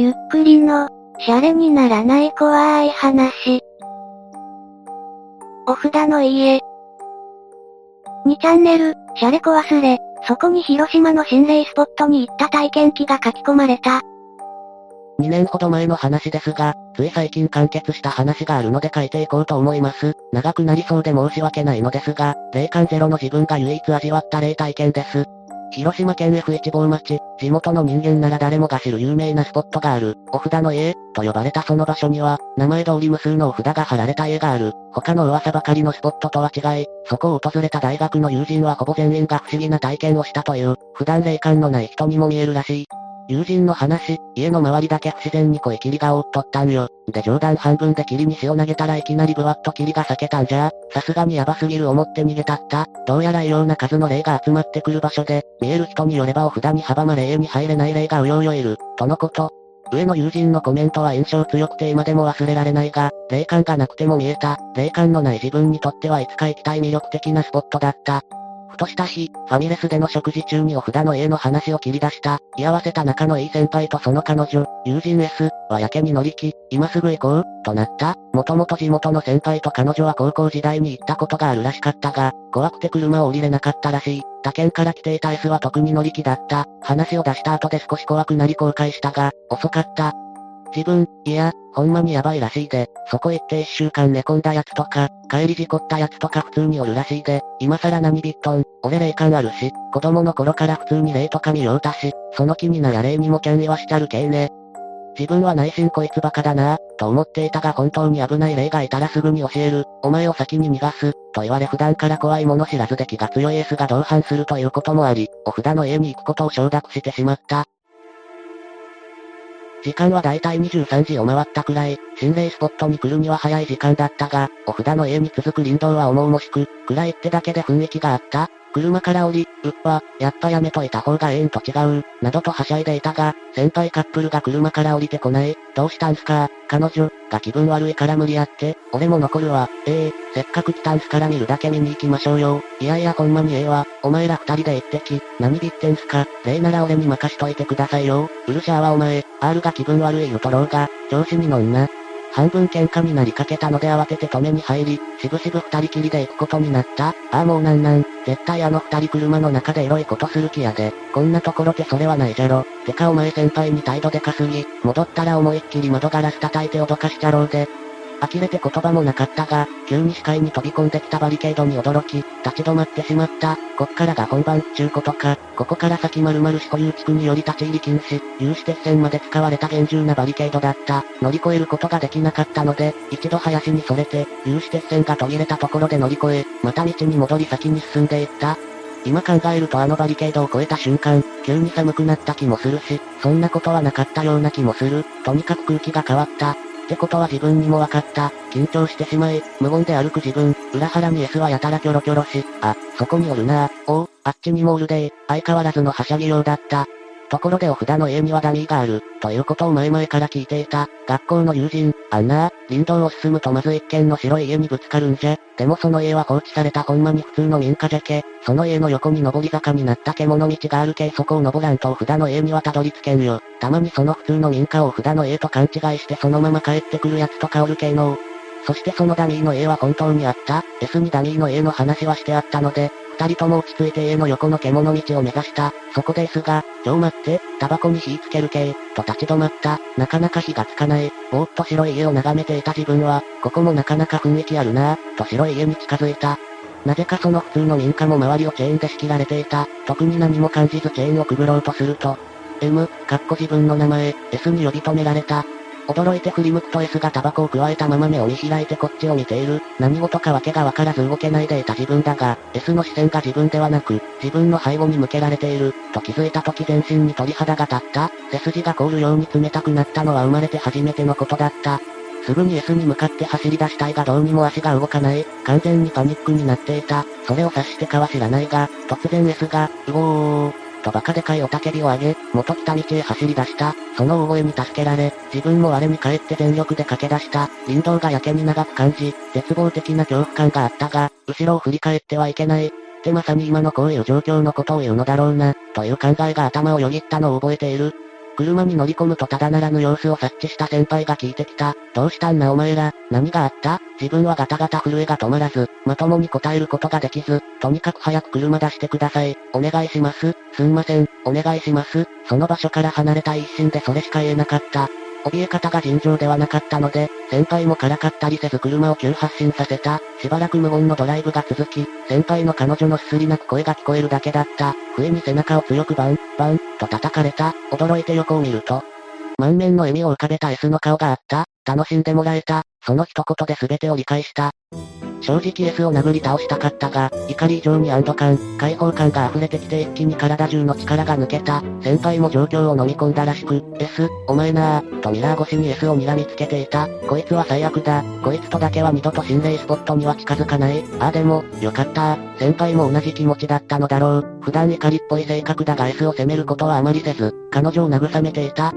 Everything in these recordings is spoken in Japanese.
ゆっくりの、シャレにならない怖い話。お札の家。2チャンネル、シャレコ忘れ、そこに広島の心霊スポットに行った体験記が書き込まれた。2年ほど前の話ですが、つい最近完結した話があるので書いていこうと思います。長くなりそうで申し訳ないのですが、霊感ゼロの自分が唯一味わった霊体験です。広島県 F1 号町、地元の人間なら誰もが知る有名なスポットがある、お札の家、と呼ばれたその場所には、名前通り無数のお札が貼られた家がある。他の噂ばかりのスポットとは違い、そこを訪れた大学の友人はほぼ全員が不思議な体験をしたという、普段霊感のない人にも見えるらしい。友人の話、家の周りだけ不自然に濃霧が覆っとったんよ。で冗談半分で霧に塩投げたらいきなりブワッと霧が避けたんじゃ。さすがにヤバすぎる思って逃げたった。どうやら異様な数の霊が集まってくる場所で、見える人によればお札に阻まれ家に入れない霊がうようよいる、とのこと。上の友人のコメントは印象強くて今でも忘れられないが、霊感がなくても見えた、霊感のない自分にとってはいつか行きたい魅力的なスポットだった。ふとした日、ファミレスでの食事中にお札の A の話を切り出した、居合わせた仲のいい先輩とその彼女、友人 S はやけに乗り気、今すぐ行こう、となった。もともと地元の先輩と彼女は高校時代に行ったことがあるらしかったが、怖くて車を降りれなかったらしい。他県から来ていた S は特に乗り気だった。話を出した後で少し怖くなり後悔したが、遅かった。自分、いや、ほんまにやばいらしいで、そこ行って一週間寝込んだやつとか、帰り事故ったやつとか普通におるらしいで、今更何ビットン、俺霊感あるし、子供の頃から普通に霊とか見ようたし、その気になや霊にもキャン言わしちゃるけいね。自分は内心こいつバカだなぁ、と思っていたが本当に危ない霊がいたらすぐに教える、お前を先に逃がす、と言われ普段から怖いもの知らずで気が強いエースが同伴するということもあり、お札の家に行くことを承諾してしまった。時間はだいたい23時を回ったくらい、心霊スポットに来るには早い時間だったが、お札の家に続く林道は重々しく、暗いってだけで雰囲気があった。車から降り、うっわ、やっぱやめといた方がええんと違う、などとはしゃいでいたが、先輩カップルが車から降りてこない、どうしたんすか、彼女、が気分悪いから無理やって、俺も残るわ、ええー、せっかく来たんすから見るだけ見に行きましょうよ。いやいやほんまにええわ、お前ら二人で行ってき、何ビってんすか、例なら俺に任しといてくださいよ。うるしゃーはお前、R が気分悪い言うとろうが、調子に乗んな。半分喧嘩になりかけたので慌てて止めに入り、しぶしぶ二人きりで行くことになった。ああもうなんなん、絶対あの二人車の中でエロいことする気やで。こんなところでそれはないじゃろ。てかお前先輩に態度でかすぎ、戻ったら思いっきり窓ガラス叩いて脅かしちゃろうで。呆れて言葉もなかったが、急に視界に飛び込んできたバリケードに驚き、立ち止まってしまった。こっからが本番、ちゅうことか。ここから先〇〇市保有地区により立ち入り禁止、有刺鉄線まで使われた厳重なバリケードだった。乗り越えることができなかったので、一度林にそれて、有刺鉄線が途切れたところで乗り越え、また道に戻り先に進んでいった。今考えるとあのバリケードを越えた瞬間、急に寒くなった気もするし、そんなことはなかったような気もする。とにかく空気が変わった。ってことは自分にも分かった。緊張してしまい、無言で歩く自分、裏腹に S はやたらキョロキョロし、あ、そこにおるなおう、あっちにもおるで相変わらずのはしゃぎようだった。ところでお札の家にはダミーがある、ということを前々から聞いていた。学校の友人、あんな林道を進むとまず一軒の白い家にぶつかるんじゃ。でもその家は放置されたほんまに普通の民家じゃけ。その家の横に上り坂になった獣道があるけそこを登らんとお札の家にはたどり着けんよ。たまにその普通の民家をお札の家と勘違いしてそのまま帰ってくるやつとかおるけのそしてそのダミーの家は本当にあった。S にダミーの家の話はしてあったので、二人とも落ち着いて家の横の獣道を目指した。そこですが、ちょ待って、タバコに火つける系、と立ち止まった。なかなか火がつかない。ぼーっと白い家を眺めていた自分は、ここもなかなか雰囲気あるなぁ、と白い家に近づいた。なぜかその普通の民家も周りをチェーンで仕切られていた。特に何も感じずチェーンをくぐろうとすると、M、かっこ自分の名前、S に呼び止められた。驚いて振り向くと S がタバコを加えたまま目を見開いてこっちを見ている。何事かわけがわからず動けないでいた自分だが、S の視線が自分ではなく、自分の背後に向けられている、と気づいた時全身に鳥肌が立った。背筋が凍るように冷たくなったのは生まれて初めてのことだった。すぐに S に向かって走り出したいがどうにも足が動かない。完全にパニックになっていた。それを察してかは知らないが、突然 S が、うおー、とバカでかい雄たけびを上げ、元来た道へ走り出した。その大声に助けられ、自分も我に帰って全力で駆け出した。林道がやけに長く感じ、絶望的な恐怖感があったが、後ろを振り返ってはいけない。ってまさに今のこういう状況のことを言うのだろうな、という考えが頭をよぎったのを覚えている。車に乗り込むとただならぬ様子を察知した先輩が聞いてきた。どうしたんなお前ら、何があった？自分はガタガタ震えが止まらず、まともに答えることができず、とにかく早く車出してください。お願いします。すんません、お願いします。その場所から離れたい一心でそれしか言えなかった。怯え方が尋常ではなかったので、先輩もからかったりせず車を急発進させた。しばらく無言のドライブが続き、先輩の彼女のすすり泣く声が聞こえるだけだった。笛に背中を強くバン、バン、と叩かれた。驚いて横を見ると、満面の笑みを浮かべた S の顔があった。楽しんでもらえた。その一言で全てを理解した。正直 S を殴り倒したかったが、怒り以上に安堵感、解放感が溢れてきて一気に体中の力が抜けた。先輩も状況を飲み込んだらしく、S、お前なー、とミラー越しに S を睨みつけていた。こいつは最悪だ。こいつとだけは二度と心霊スポットには近づかない。ああでも、よかった先輩も同じ気持ちだったのだろう。普段怒りっぽい性格だが S を責めることはあまりせず、彼女を慰めていた。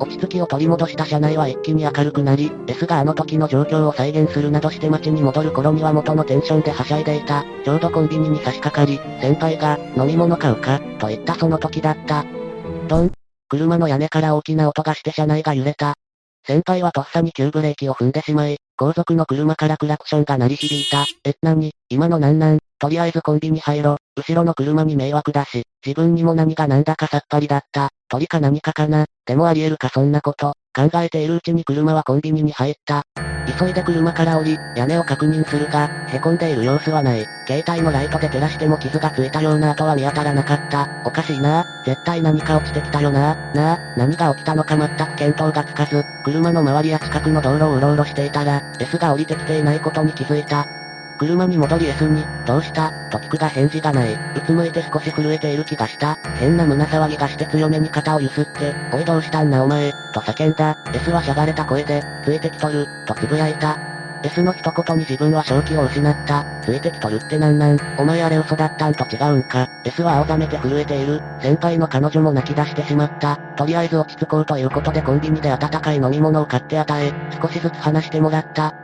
落ち着きを取り戻した車内は一気に明るくなり、S があの時の状況を再現するなどして街に戻る頃には元のテンションではしゃいでいた。ちょうどコンビニに差し掛かり、先輩が、飲み物買うか、と言ったその時だった。ドン。車の屋根から大きな音がして車内が揺れた。先輩はとっさに急ブレーキを踏んでしまい、後続の車からクラクションが鳴り響いた。え、なに、今のなんなん？とりあえずコンビニ入ろ。後ろの車に迷惑だし、自分にも何が何だかさっぱりだった。鳥か何かかな？でもあり得るかそんなこと。考えているうちに車はコンビニに入った。急いで車から降り、屋根を確認するが、凹んでいる様子はない。携帯のライトで照らしても傷がついたような跡は見当たらなかった。おかしいな絶対何か落ちてきたよななあ、何が起きたのか全く見当がつかず、車の周りや近くの道路をうろうろしていたら、S が降りてきていないことに気づいた。車に戻り S に、どうした？と聞くが返事がない。うつむいて少し震えている気がした。変な胸騒ぎがして強めに肩をゆすって、おいどうしたんなお前、と叫んだ。S はしゃがれた声で、ついてきとる、とつぶやいた。S の一言に自分は正気を失った。ついてきとるってなんなん？お前あれ嘘だったん？と違うんか。S は青ざめて震えている。先輩の彼女も泣き出してしまった。とりあえず落ち着こうということでコンビニで温かい飲み物を買って与え、少しずつ話してもらった。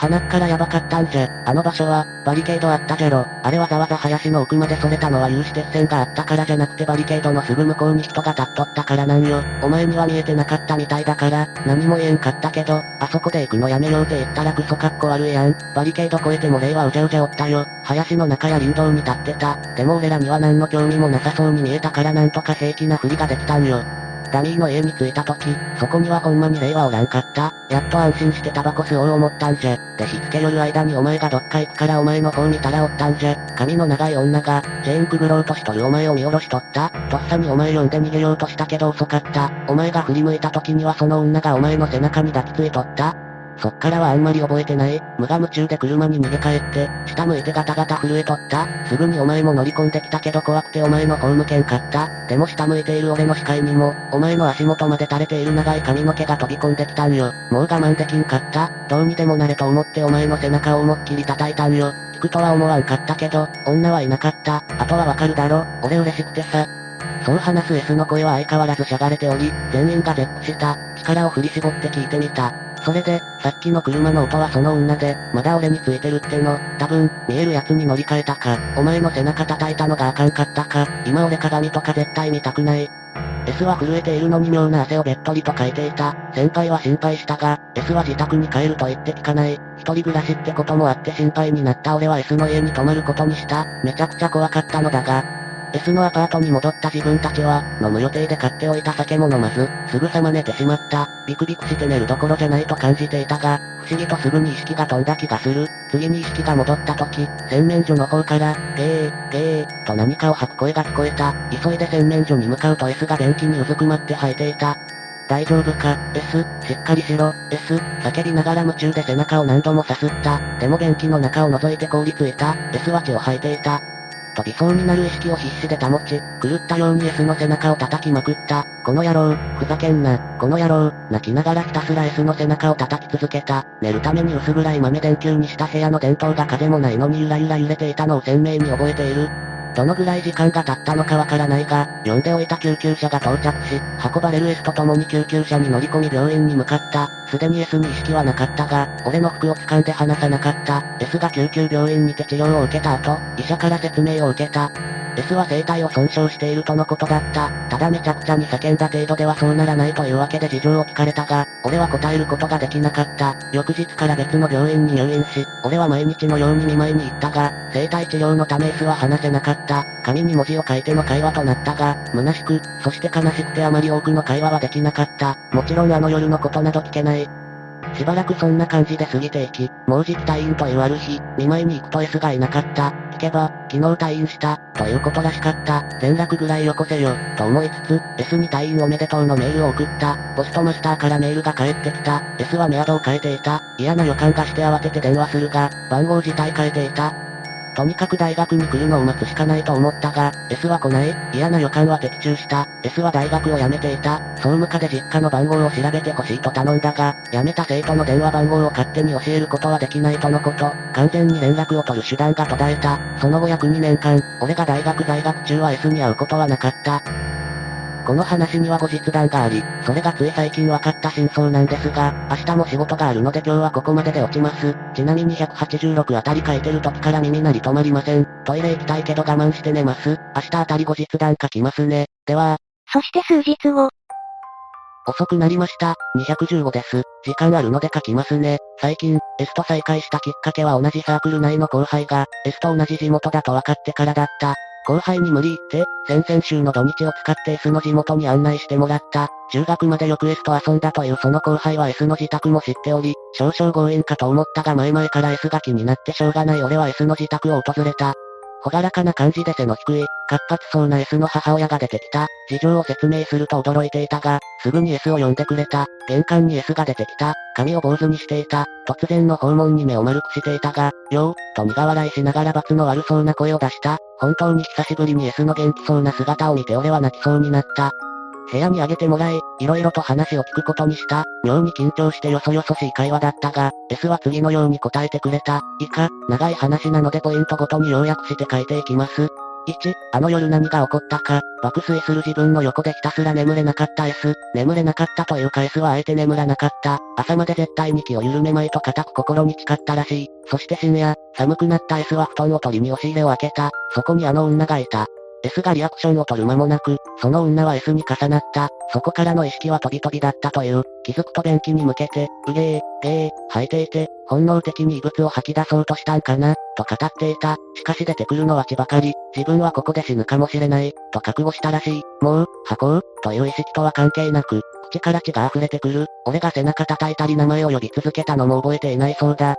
鼻っからやばかったんじゃ。あの場所は、バリケードあったじゃろ。あれわざわざ林の奥までそれたのは有刺鉄線があったからじゃなくてバリケードのすぐ向こうに人が立っとったからなんよ。お前には見えてなかったみたいだから、何も言えんかったけど、あそこで行くのやめようって言ったらクソかっこ悪いやん。バリケード越えても霊はうじゃうじゃおったよ。林の中や林道に立ってた。でも俺らには何の興味もなさそうに見えたからなんとか平気なふりができたんよ。ダミーの家に着いた時、そこにはほんまに霊はおらんかった。やっと安心してタバコ吸おう思ったんじゃ。でしつけ寄る間にお前がどっか行くからお前の方見たらおったんじゃ。髪の長い女が、チェーンくぐろうとしとるお前を見下ろしとった。とっさにお前呼んで逃げようとしたけど遅かった。お前が振り向いた時にはその女がお前の背中に抱きついとった。そっからはあんまり覚えてない。無我夢中で車に逃げ帰って、下向いてガタガタ震えとった。すぐにお前も乗り込んできたけど怖くてお前の方向けんかった。でも下向いている俺の視界にも、お前の足元まで垂れている長い髪の毛が飛び込んできたんよ。もう我慢できんかった。どうにでもなれと思ってお前の背中を思いっきり叩いたんよ。聞くとは思わんかったけど、女はいなかった。あとはわかるだろ。俺嬉しくてさ。そう話す S の声は相変わらずしゃがれており、全員が絶句した。力を振り絞って聞いてみた。それで、さっきの車の音はその女で、まだ俺についてるっての、多分、見えるやつに乗り換えたか、お前の背中叩いたのがあかんかったか、今俺鏡とか絶対見たくない。S は震えているのに妙な汗をべっとりとかいていた。先輩は心配したが、S は自宅に帰ると言って聞かない。一人暮らしってこともあって心配になった俺は S の家に泊まることにした。めちゃくちゃ怖かったのだが、S のアパートに戻った自分たちは、飲む予定で買っておいた酒も飲まず、すぐさま寝てしまった。ビクビクして寝るどころじゃないと感じていたが、不思議とすぐに意識が飛んだ気がする。次に意識が戻った時、洗面所の方から、ゲー、ゲー、と何かを吐く声が聞こえた。急いで洗面所に向かうと S が便器にうずくまって吐いていた。大丈夫か ?S、しっかりしろ、S、叫びながら夢中で背中を何度もさすった。でも便器の中を覗いて凍りついた。S は血を吐いていた。飛びそうになる意識を必死で保ち、狂ったように S の背中を叩きまくった。この野郎、ふざけんな、この野郎、泣きながらひたすら S の背中を叩き続けた。寝るために薄暗い豆電球にした部屋の電灯が風もないのにゆらゆら揺れていたのを鮮明に覚えている。どのぐらい時間が経ったのかわからないが、呼んでおいた救急車が到着し、運ばれる S と共に救急車に乗り込み病院に向かった。すでに S に意識はなかったが、俺の服を掴んで離さなかった。S が救急病院にて治療を受けた後、医者から説明を受けた。S は生体を損傷しているとのことだった。ただめちゃくちゃに叫んだ程度ではそうならないというわけで事情を聞かれたが、俺は答えることができなかった。翌日から別の病院に入院し、俺は毎日のように見舞いに行ったが、生体治療のため S は話せなかった。た紙に文字を書いての会話となったが、虚しく、そして悲しくてあまり多くの会話はできなかった。もちろんあの夜のことなど聞けない。しばらくそんな感じで過ぎていき、もうじき退院というある日、見舞いに行くと S がいなかった。聞けば、昨日退院した、ということらしかった。連絡ぐらいよこせよ、と思いつつ、S に退院おめでとうのメールを送った。ポストマスターからメールが返ってきた。S はメアドを変えていた。嫌な予感がして慌てて電話するが、番号自体変えていた。とにかく大学に来るのを待つしかないと思ったが、S は来ない、嫌な予感は的中した。S は大学を辞めていた。総務課で実家の番号を調べてほしいと頼んだが、辞めた生徒の電話番号を勝手に教えることはできないとのこと。完全に連絡を取る手段が途絶えた。その後約2年間、俺が大学在学中は S に会うことはなかった。この話には後日談があり、それがつい最近分かった真相なんですが、明日も仕事があるので今日はここまでで落ちます。ちなみに186あたり書いてる時から耳鳴り止まりません。トイレ行きたいけど我慢して寝ます。明日あたり後日談書きますね。では。そして数日後。遅くなりました。215です。時間あるので書きますね。最近、S と再会したきっかけは同じサークル内の後輩が、S と同じ地元だと分かってからだった。後輩に無理言って、先々週の土日を使って S の地元に案内してもらった。中学までよく S と遊んだというその後輩は S の自宅も知っており、少々強引かと思ったが前々から S が気になってしょうがない俺は S の自宅を訪れた。ほがらかな感じで背の低い、活発そうな S の母親が出てきた。事情を説明すると驚いていたが、すぐに S を呼んでくれた。玄関に S が出てきた。髪を坊主にしていた。突然の訪問に目を丸くしていたが、よう、と苦笑いしながら罰の悪そうな声を出した。本当に久しぶりに S の元気そうな姿を見て俺は泣きそうになった。部屋にあげてもらい、色々と話を聞くことにした。妙に緊張してよそよそしい会話だったが、S は次のように答えてくれた。以下、長い話なのでポイントごとに要約して書いていきます。1、あの夜何が起こったか、爆睡する自分の横でひたすら眠れなかった S、眠れなかったというか S はあえて眠らなかった。朝まで絶対に気を緩めまいと固く心に誓ったらしい。そして深夜、寒くなった S は布団を取りに押し入れを開けた。そこにあの女がいた。S がリアクションを取る間もなく、その女は S に重なった。そこからの意識は飛び飛びだったという。気づくと便器に向けて、うげー、げー、吐いていて、本能的に異物を吐き出そうとしたんかな、と語っていた。しかし出てくるのは血ばかり。自分はここで死ぬかもしれない、と覚悟したらしい。もう、吐こう、という意識とは関係なく、口から血が溢れてくる。俺が背中叩いたり名前を呼び続けたのも覚えていないそうだ。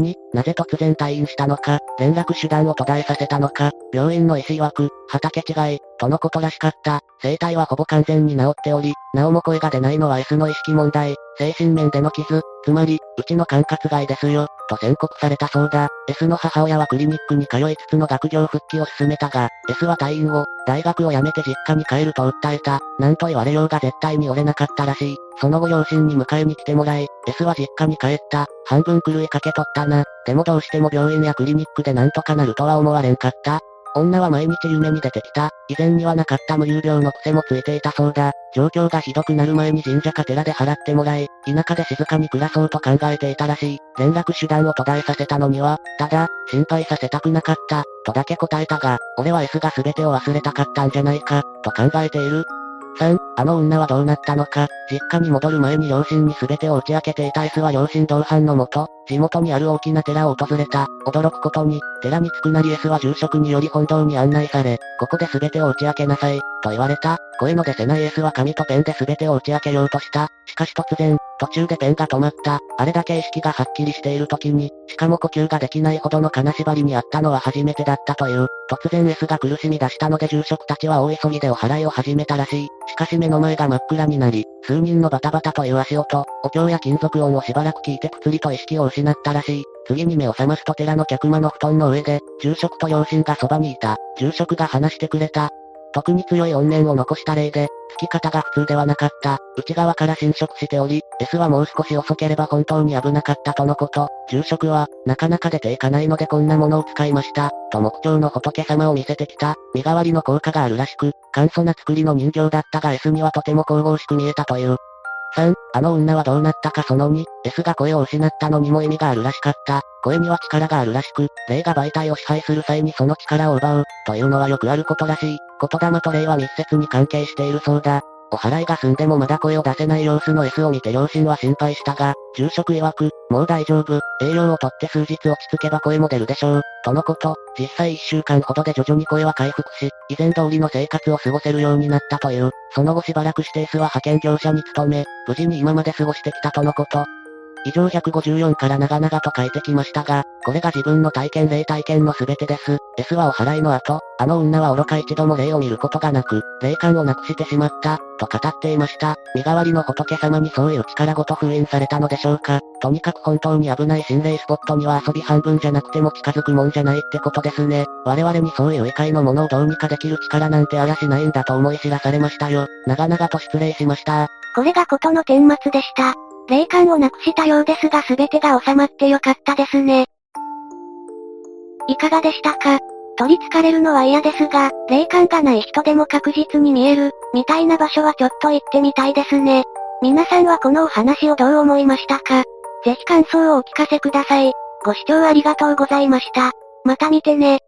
2、なぜ突然退院したのか、連絡手段を途絶えさせたのか、病院の医師曰く、畑違い、とのことらしかった。生体はほぼ完全に治っており、なおも声が出ないのは S の意識問題、精神面での傷、つまり、うちの管轄外ですよ、と宣告されたそうだ。S の母親はクリニックに通いつつの学業復帰を進めたが、S は退院後、大学を辞めて実家に帰ると訴えた。なんと言われようが絶対に折れなかったらしい。その後両親に迎えに来てもらい、S は実家に帰った。半分狂いかけとったな。でもどうしても病院やクリニックでなんとかなるとは思われんかった。女は毎日夢に出てきた。以前にはなかった無有料の癖もついていたそうだ。状況がひどくなる前に神社か寺で払ってもらい、田舎で静かに暮らそうと考えていたらしい。連絡手段を途絶えさせたのには、ただ、心配させたくなかった、とだけ答えたが、俺は S が全てを忘れたかったんじゃないか、と考えている。3、あの女はどうなったのか、実家に戻る前に両親に全てを打ち明けていた S は両親同伴のもと、地元にある大きな寺を訪れた。驚くことに、寺に着くなり S は住職により本堂に案内され、ここで全てを打ち明けなさい、と言われた。声の出せない S は紙とペンで全てを打ち明けようとした。しかし突然、途中でペンが止まった。あれだけ意識がはっきりしている時に、しかも呼吸ができないほどの金縛りにあったのは初めてだったという。突然 S が苦しみ出したので住職たちは大急ぎでお祓いを始めたらしい。しかし目の前が真っ暗になり、数人のバタバタという足音、お経や金属音をしばらく聞いてくつりと意識を失ったらしい。次に目を覚ますと寺の客間の布団の上で、住職と両親がそばにいた。住職が話してくれた。特に強い怨念を残した例で、吹き方が普通ではなかった。内側から侵食しており、S はもう少し遅ければ本当に危なかったとのこと。住職は、なかなか出ていかないのでこんなものを使いました。と木彫の仏様を見せてきた。身代わりの効果があるらしく、簡素な作りの人形だったが S にはとても神々しく見えたという。3、あの女はどうなったかその2、S が声を失ったのにも意味があるらしかった。声には力があるらしく、霊が媒体を支配する際にその力を奪う、というのはよくあることらしい。言霊と霊は密接に関係しているそうだ。お払いが済んでもまだ声を出せない様子の S を見て両親は心配したが、住職曰く、もう大丈夫、栄養をとって数日落ち着けば声も出るでしょう、とのこと、実際1週間ほどで徐々に声は回復し、以前通りの生活を過ごせるようになったという、その後しばらくして S は派遣業者に勤め、無事に今まで過ごしてきたとのこと。以上154から長々と書いてきましたが、これが自分の体験霊体験の全てです。S はお払いの後、あの女は愚か一度も霊を見ることがなく、霊感をなくしてしまった、と語っていました。身代わりの仏様にそういう力ごと封印されたのでしょうか。とにかく本当に危ない心霊スポットには遊び半分じゃなくても近づくもんじゃないってことですね。我々にそういう異界のものをどうにかできる力なんてあらしないんだと思い知らされましたよ。長々と失礼しました。これがことの顛末でした。霊感をなくしたようですが全てが収まってよかったですね。いかがでしたか？取り憑かれるのは嫌ですが、霊感がない人でも確実に見える、みたいな場所はちょっと行ってみたいですね。皆さんはこのお話をどう思いましたか？ぜひ感想をお聞かせください。ご視聴ありがとうございました。また見てね。